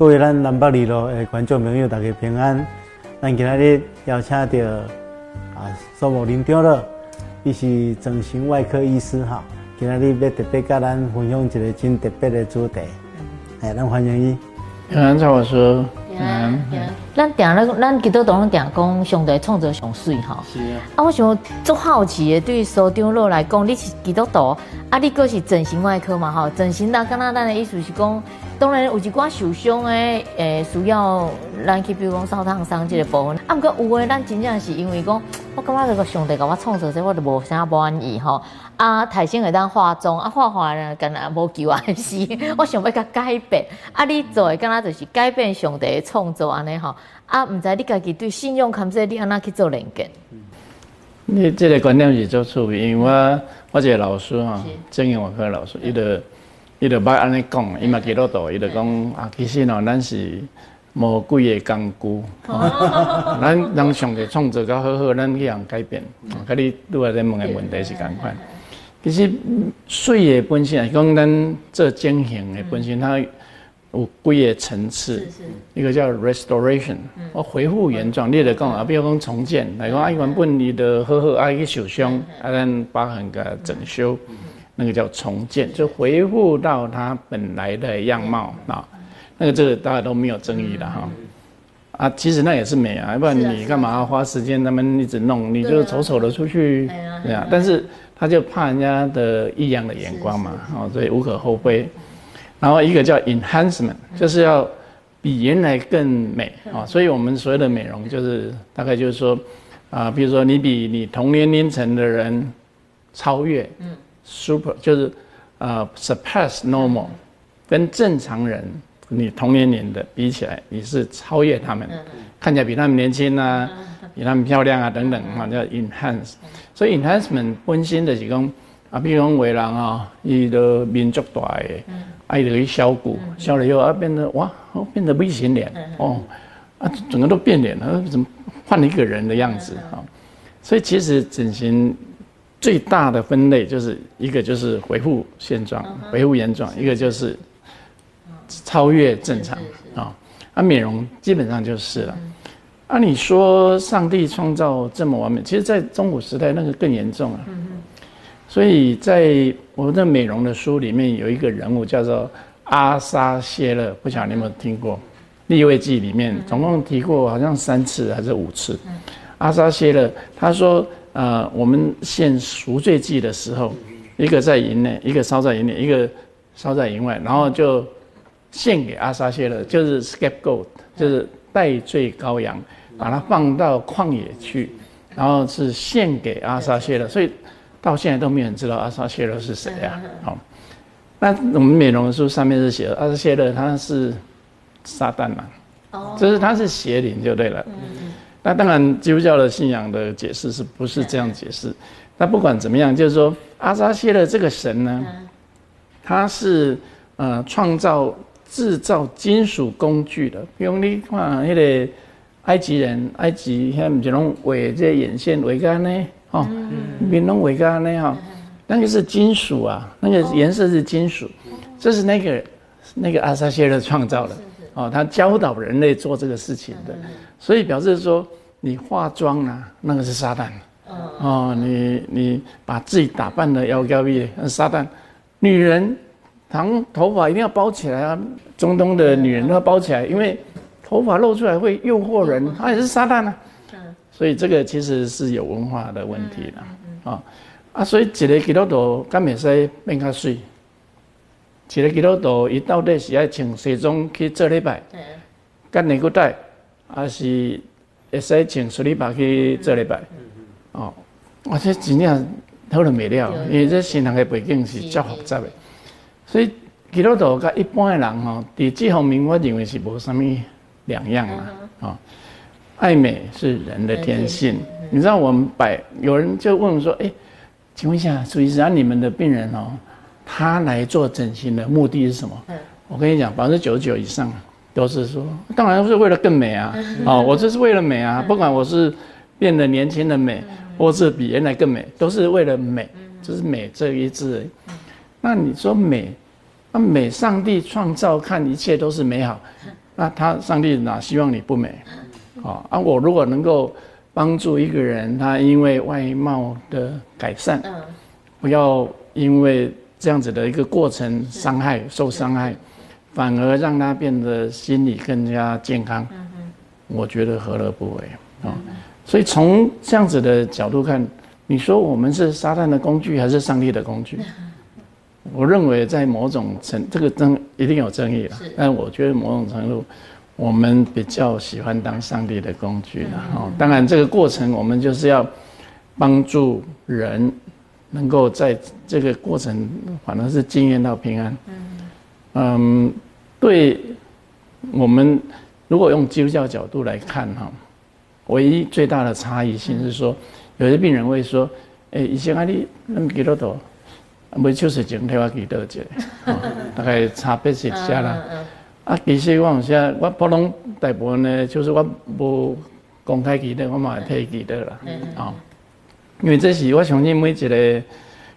各位咱南北二路的观众朋友，大家平安。咱今日邀请到啊苏某林长了，伊是整形外科医师哈。今日要特别跟咱分享一个真特别的主题，哎，咱欢迎伊。平安赵老师。嗯，咱定咧，咱基督徒拢定讲上帝创造上水吼。是啊。啊，我想足好奇的，对于苏长老来讲，你是基督徒，啊，你个是整形外科嘛吼？整形那，刚刚咱的意思是讲，当然有一寡受伤的，诶，需要咱去比如讲烧烫伤这个部分。啊，毋过有诶，咱真正是因为讲，我感觉这个上帝甲我创造这，我就无啥满意吼。啊，台生会当化妆，啊，化化呢，敢若无救啊，是，我想要甲改变。啊，你做诶敢若就是改变上帝的创造安尼吼。啊，毋知你家己对信用看说你安那去做连接？你这个观念是做错，因为我我一个老师吼，正英外科老师，伊就伊就捌安尼讲，伊嘛基督徒，伊就讲啊，其实喏，咱是无几个工具，咱人上个创造较好好，咱去样改变。甲你拄仔在问的问题是共款。其实水的本身，讲咱做整形的本身，它有几个层次。一个叫 restoration，我恢复原状。你来讲啊，比如讲重建，来讲啊，原本你的好好啊去受伤，啊咱疤痕个整修，那个叫重建，就恢复到它本来的样貌。啊。那个这个大家都没有争议的哈。啊，其实那也是美啊，要不然你干嘛花时间他们一直弄？你就丑丑的出去，对啊。但是他就怕人家的异样的眼光嘛，哦，所以无可厚非。然后一个叫 enhancement，就是要比原来更美啊。所以我们所谓的美容，就是大概就是说，啊，比如说你比你同年龄层的人超越，嗯，super 就是呃 surpass normal，跟正常人你同年龄的比起来，你是超越他们，看起来比他们年轻啊，比他们漂亮啊等等啊，叫 enhance。所以 enhancement 本身的是讲啊，比如讲为人啊，伊的面足大的，啊，伊就去削骨，削了以后啊，变得哇，变得 V 型脸哦，啊，整个都变脸了，怎么换了一个人的样子啊？所以其实整形最大的分类就是一个就是恢复现状、恢复原状，一个就是超越正常啊。啊，美容基本上就是了。啊，你说上帝创造这么完美，其实，在中古时代那个更严重啊。所以在我们的美容的书里面有一个人物叫做阿沙谢勒，不晓得你有没有听过？立位记里面总共提过好像三次还是五次。阿沙谢勒他说：呃，我们献赎罪祭的时候，一个在营内，一个烧在营内，一个烧在营外，然后就献给阿沙谢勒，就是 scapegoat，就是代罪羔羊。把它放到旷野去，然后是献给阿撒谢勒，所以到现在都没有人知道阿撒谢勒是谁呀？好，那我们美容书上面是写阿撒谢勒他是撒旦嘛？哦，就是他是邪灵就对了。嗯那当然基督教的信仰的解释是不是这样解释？那不管怎么样，就是说阿撒谢勒这个神呢，他是呃创造制造金属工具的，比如你看那个。埃及人，埃及遐唔是拢画这眼线画个呢，哦，面拢画个呢哈，那个是金属啊，那个颜色是金属，这是那个那个阿萨谢勒创造的，哦，他教导人类做这个事情的，所以表示说你化妆啊，那个是撒旦，哦，你你把自己打扮的妖娇丽，撒旦，女人长头发一定要包起来啊，中东的女人都要包起来，因为。头发露出来会诱惑人，他也是撒旦啊。所以这个其实是有文化的问题的啊啊，所以一个基督徒敢袂使变较水，一个基督徒伊到底是爱穿西装去做礼拜，干尼古带，还是会使穿水礼拜去做礼拜？哦，而且真正讨论未了，因为这新人的背景是较复杂的，所以基督徒甲一般的人吼，伫这方面我认为是无啥物。两样嘛，啊，爱美是人的天性。你知道我们百有人就问说，哎，请问一下，朱医生，你们的病人哦，他来做整形的目的是什么？我跟你讲，百分之九十九以上都是说，当然是为了更美啊，哦，我这是为了美啊，不管我是变得年轻的美，或是比原来更美，都是为了美，就是美这一字。那你说美，那美，上帝创造看一切都是美好。那他上帝哪希望你不美？啊啊！我如果能够帮助一个人，他因为外貌的改善，嗯，不要因为这样子的一个过程伤害受伤害，反而让他变得心理更加健康，嗯我觉得何乐不为啊？所以从这样子的角度看，你说我们是撒旦的工具还是上帝的工具？我认为在某种程这个争一定有争议了，但我觉得某种程度。我们比较喜欢当上帝的工具的哦，当然这个过程我们就是要帮助人能够在这个过程反而是经验到平安。嗯，对我们如果用基督教角度来看哈，唯一最大的差异性是说，有些病人会说，哎，以前阿你那么几多多，没就是整天我几多节，大概差别是下啦。啊，其实我有些我普通大部分呢，就是我无公开记得，我嘛会退记得啦，哦，因为这是我相信每一个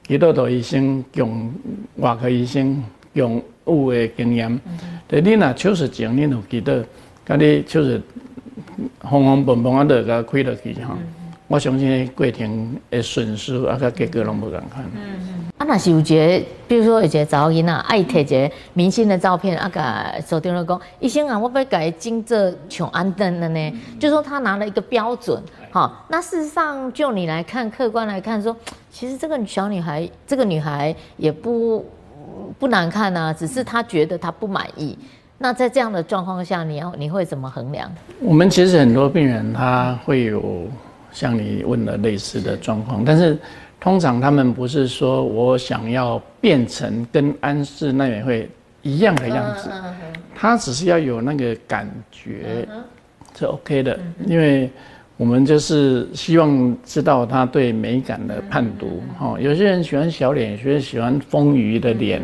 基督徒医生、用外科医生用有的经验，但你若手术前你有记得，甲你手术缝缝蹦蹦啊，都甲开落去哈，我相信过程的损失啊，甲结果拢无共款。啊，那是有一个，比如说有一个查某囡仔爱摕一个明星的照片，啊，甲手电了讲，医生啊，我要改金这琼安登的呢，就说他拿了一个标准，好，那事实上就你来看，客观来看，说其实这个小女孩，这个女孩也不不难看啊，只是她觉得她不满意。那在这样的状况下，你要你会怎么衡量？我们其实很多病人他会有像你问了类似的状况，但是。通常他们不是说我想要变成跟安室奈美惠一样的样子，他只是要有那个感觉是 OK 的，因为我们就是希望知道他对美感的判读。哈，有些人喜欢小脸，有些人喜欢丰腴的脸。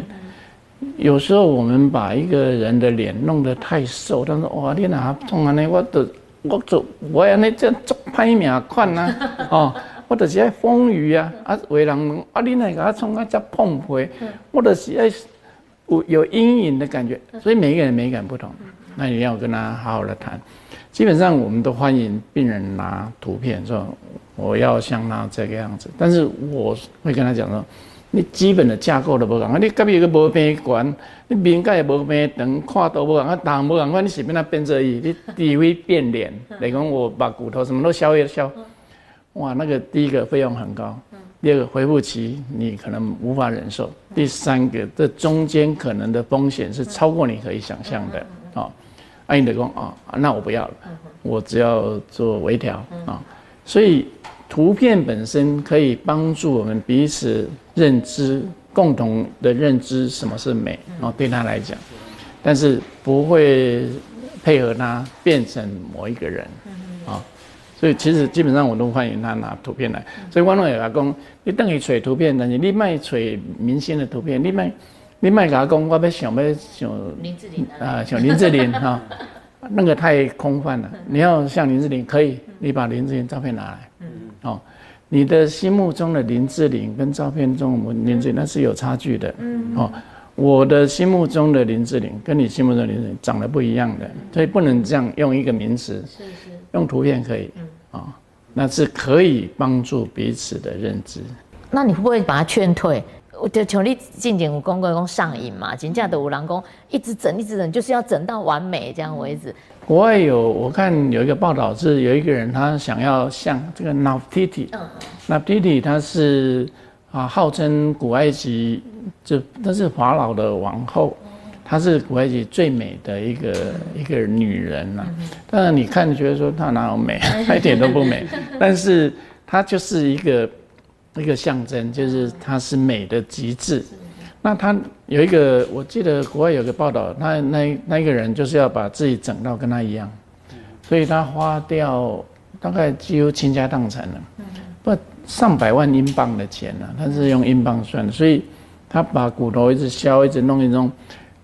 有时候我们把一个人的脸弄得太瘦，他说哇，你哪从安尼，我都我做我安尼这做歹命款啊，哦。我就是爱风雨啊，啊，为人啊，你那个从啊只碰皮，我就是爱有有阴影的感觉，所以每一个人美感不同，那你要跟他好好的谈。基本上我们都欢迎病人拿图片说我要像他这个样子，但是我会跟他讲说，你基本的架构都不同，你隔壁个无边管，你面盖也无边长，跨度无共，啊，大无同，你随便他变这伊，你低位变脸，来讲我把骨头什么都削一削。哇，那个第一个费用很高，第二个恢复期你可能无法忍受，第三个这中间可能的风险是超过你可以想象的。啊。安你的工啊，那我不要了，我只要做微调。啊。所以图片本身可以帮助我们彼此认知，共同的认知什么是美啊，对他来讲，但是不会配合他变成某一个人啊。所以其实基本上我都欢迎他拿图片来。所以观众也讲，你等于找图片，但是你卖找明星的图片，你卖你卖给他讲，我要想要想林志玲啊，像林志玲哈，那个太空泛了。你要像林志玲，可以，你把林志玲照片拿来。嗯哦，你的心目中的林志玲跟照片中林志玲那是有差距的。嗯哦，我的心目中的林志玲跟你心目中的林志玲长得不一样的，所以不能这样用一个名词。是是。用图片可以。啊，那是可以帮助彼此的认知。那你会不会把他劝退？我就求你进前有公公公上瘾嘛，请假的五郎公一直整一直整，就是要整到完美这样为止。国外有我看有一个报道是有一个人他想要像这个，Nefertiti 他是啊号称古埃及就她是法老的王后。她是古埃及最美的一个一个女人呐，当然你看觉得说她哪有美，她一点都不美，但是她就是一个一个象征，就是它是美的极致。那他有一个，我记得国外有个报道，那那那一个人就是要把自己整到跟他一样，所以他花掉大概几乎倾家荡产了，不上百万英镑的钱呢，他是用英镑算的，所以他把骨头一直削，一直弄一弄。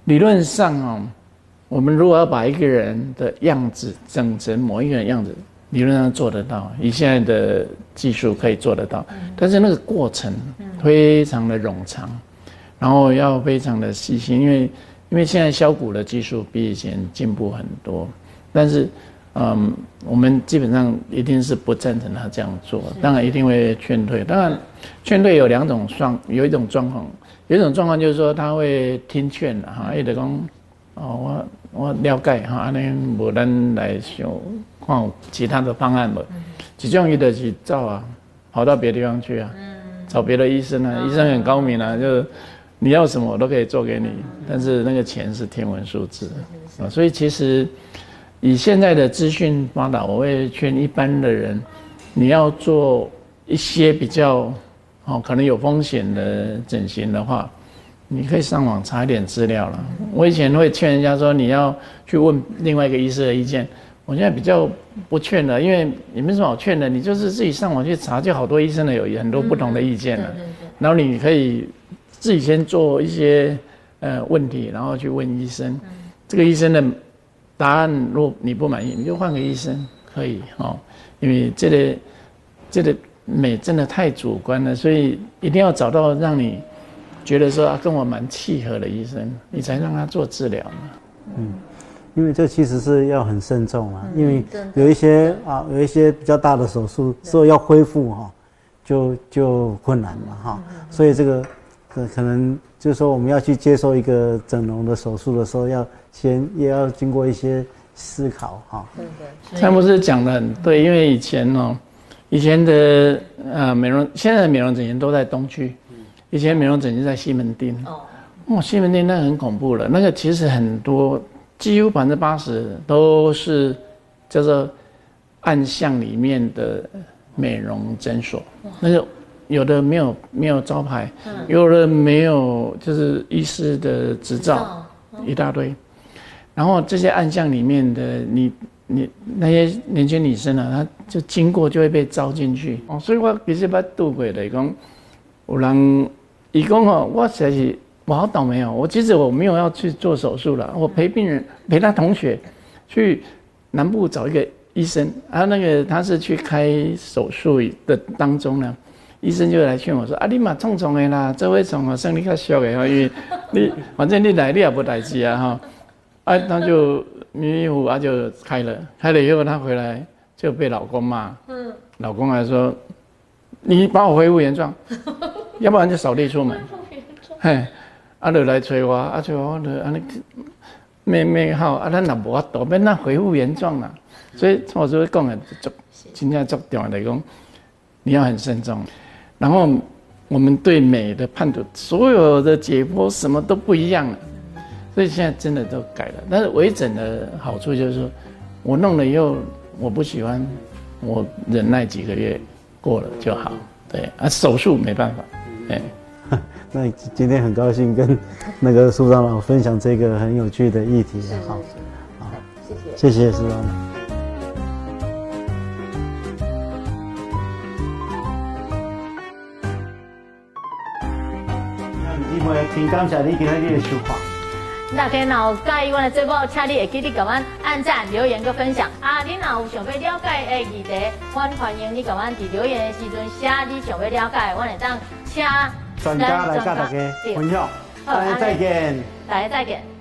理论上哦，我们如果要把一个人的样子整成某一个人样子，理论上做得到，以现在的技术可以做得到。但是那个过程非常的冗长，然后要非常的细心，因为因因为现在削骨的技术比以前进步很多，但是，嗯，我们基本上一定是不赞成他这样做，当然一定会劝退。当然，劝退有两种状，有一种状况，有一种状况就是说他会听劝的哈，有的讲，哦，我我了解哈，安尼无咱来想看其他的方案无，其中一的是走啊，跑到别的地方去啊，找别的医生啊，医生很高明啊，就。你要什么我都可以做给你，但是那个钱是天文数字啊，所以其实以现在的资讯发达，我会劝一般的人，你要做一些比较哦可能有风险的整形的话，你可以上网查一点资料了。我以前会劝人家说你要去问另外一个医生的意见，我现在比较不劝了，因为也没什么好劝的，你就是自己上网去查，就好多医生的有很多不同的意见了，然后你可以。自己先做一些呃问题，然后去问医生。这个医生的答案，如果你不满意，你就换个医生可以哦。因为这个这个美真的太主观了，所以一定要找到让你觉得说啊跟我蛮契合的医生，你才让他做治疗嘛。嗯，因为这其实是要很慎重啊，因为有一些啊有一些比较大的手术，所以要恢复哈，就就困难了哈，所以这个。可能就是说，我们要去接受一个整容的手术的时候，要先也要经过一些思考哈。对对。蔡博士讲的很对，因为以前哦，以前的呃美容，现在的美容整形都在东区，以前美容整形在西门町。哦。哇，西门町那很恐怖了，那个其实很多，几乎百分之八十都是叫做暗巷里面的美容诊所，那个。有的没有没有招牌，有的没有就是医师的执照，一大堆。然后这些暗巷里面的你你那些年轻女生呢，她就经过就会被招进去。哦，所以我其实把渡过的讲，有人义工哦，我实在是我好倒霉哦。我其实我没有要去做手术了，我陪病人陪他同学去南部找一个医生，啊，那个他是去开手术的当中呢。医生就来劝我说：“啊，你嘛冲冲的啦，这位冲啊，生理较小的哈，因为你反正你来你也不代志啊哈。”啊，他就迷迷糊啊就开了，开了以后他回来就被老公骂。嗯。老公还说：“你把我恢复原状，要不然就扫地出门。”嘿，啊就来催我，啊催我就安尼妹妹好，啊咱也无法度变那恢复原状啦。所以我就会讲的足，今天足重要来讲，你要很慎重。然后我们对美的判断，所有的解剖什么都不一样了，所以现在真的都改了。但是微整的好处就是说，我弄了以后我不喜欢，我忍耐几个月过了就好。对啊，手术没办法。哎，那今天很高兴跟那个苏长老分享这个很有趣的议题。好，好，谢谢，谢谢苏长老。挺感谢你今天的收看。大家若有介意我的节目，请你会记得给我按赞、留言、跟分享。啊，你若有想要了解的议题，我欢迎你给我伫留言的时阵写你想要了解，我会当请专家来跟大家分享。大家再见，大家再见。